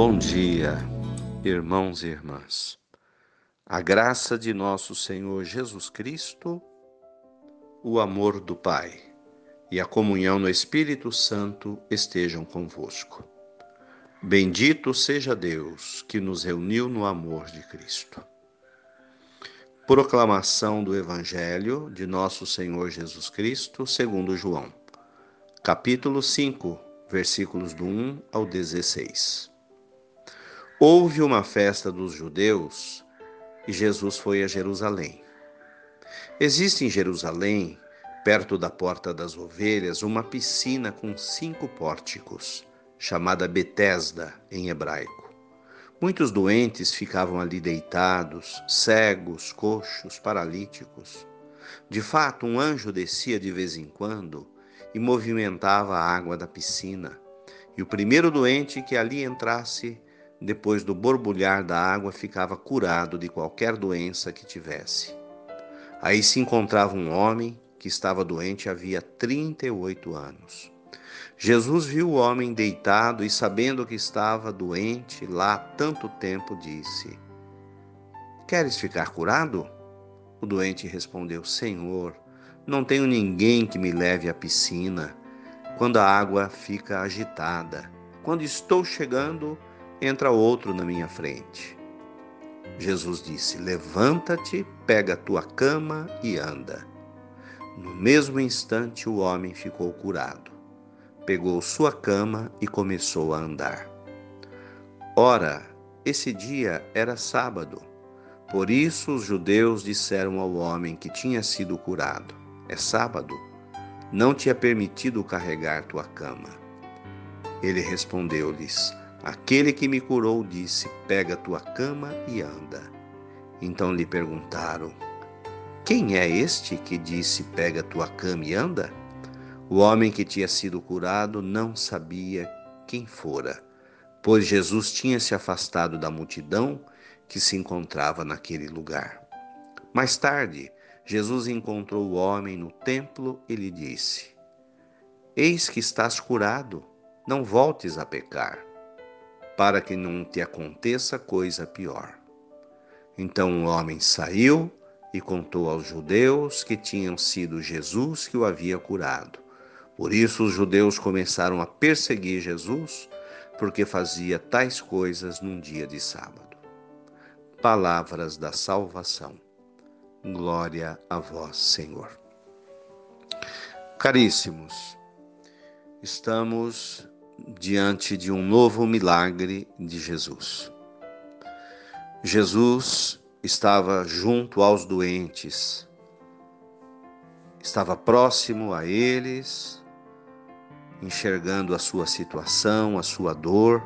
Bom dia, irmãos e irmãs. A graça de nosso Senhor Jesus Cristo, o amor do Pai e a comunhão no Espírito Santo estejam convosco. Bendito seja Deus que nos reuniu no amor de Cristo. Proclamação do Evangelho de nosso Senhor Jesus Cristo, segundo João, capítulo 5, versículos do 1 ao 16. Houve uma festa dos judeus e Jesus foi a Jerusalém. Existe em Jerusalém, perto da Porta das Ovelhas, uma piscina com cinco pórticos, chamada Betesda em hebraico. Muitos doentes ficavam ali deitados, cegos, coxos, paralíticos. De fato, um anjo descia de vez em quando e movimentava a água da piscina, e o primeiro doente que ali entrasse depois do borbulhar da água, ficava curado de qualquer doença que tivesse. Aí se encontrava um homem que estava doente havia 38 anos. Jesus viu o homem deitado e, sabendo que estava doente lá há tanto tempo, disse: Queres ficar curado? O doente respondeu: Senhor, não tenho ninguém que me leve à piscina quando a água fica agitada. Quando estou chegando, entra outro na minha frente. Jesus disse: Levanta-te, pega a tua cama e anda. No mesmo instante, o homem ficou curado. Pegou sua cama e começou a andar. Ora, esse dia era sábado. Por isso os judeus disseram ao homem que tinha sido curado: É sábado, não te é permitido carregar tua cama. Ele respondeu-lhes: Aquele que me curou disse: Pega tua cama e anda. Então lhe perguntaram: Quem é este que disse: Pega tua cama e anda? O homem que tinha sido curado não sabia quem fora, pois Jesus tinha se afastado da multidão que se encontrava naquele lugar. Mais tarde, Jesus encontrou o homem no templo e lhe disse: Eis que estás curado, não voltes a pecar para que não te aconteça coisa pior. Então o homem saiu e contou aos judeus que tinham sido Jesus que o havia curado. Por isso os judeus começaram a perseguir Jesus, porque fazia tais coisas num dia de sábado. Palavras da salvação. Glória a vós, Senhor. Caríssimos, estamos diante de um novo milagre de Jesus. Jesus estava junto aos doentes, estava próximo a eles, enxergando a sua situação, a sua dor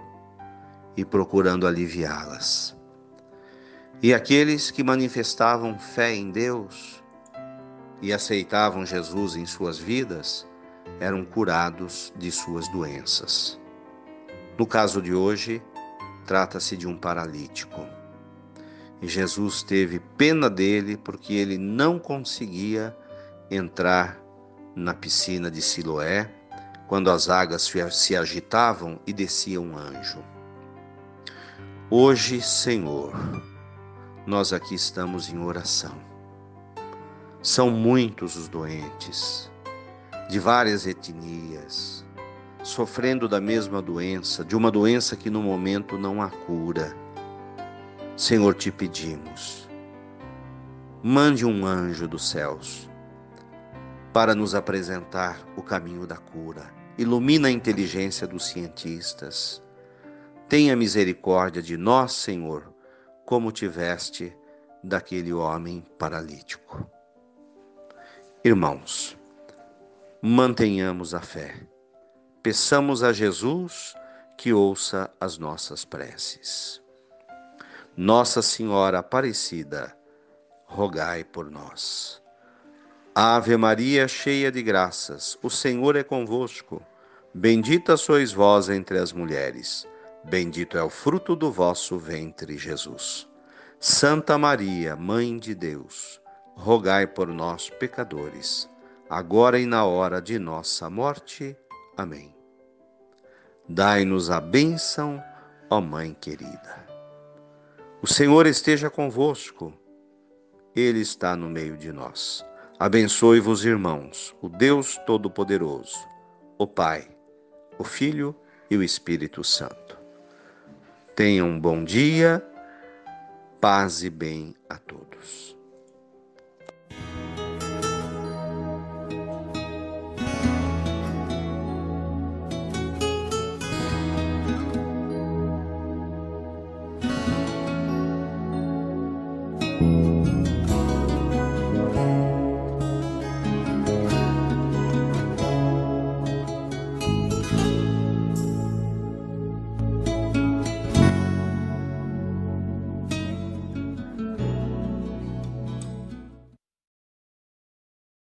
e procurando aliviá-las. E aqueles que manifestavam fé em Deus e aceitavam Jesus em suas vidas, eram curados de suas doenças. No caso de hoje, trata-se de um paralítico. E Jesus teve pena dele porque ele não conseguia entrar na piscina de Siloé quando as águas se agitavam e descia um anjo. Hoje, Senhor, nós aqui estamos em oração. São muitos os doentes, de várias etnias, sofrendo da mesma doença, de uma doença que no momento não há cura. Senhor, te pedimos, mande um anjo dos céus para nos apresentar o caminho da cura. Ilumina a inteligência dos cientistas. Tenha misericórdia de nós, Senhor, como tiveste daquele homem paralítico. Irmãos, mantenhamos a fé. Peçamos a Jesus que ouça as nossas preces. Nossa Senhora Aparecida, rogai por nós. Ave Maria, cheia de graças, o Senhor é convosco. Bendita sois vós entre as mulheres. Bendito é o fruto do vosso ventre, Jesus. Santa Maria, Mãe de Deus, rogai por nós, pecadores agora e na hora de nossa morte. Amém. Dai-nos a bênção, ó Mãe querida. O Senhor esteja convosco, Ele está no meio de nós. Abençoe-vos, irmãos, o Deus Todo-Poderoso, o Pai, o Filho e o Espírito Santo. Tenham um bom dia, paz e bem a todos.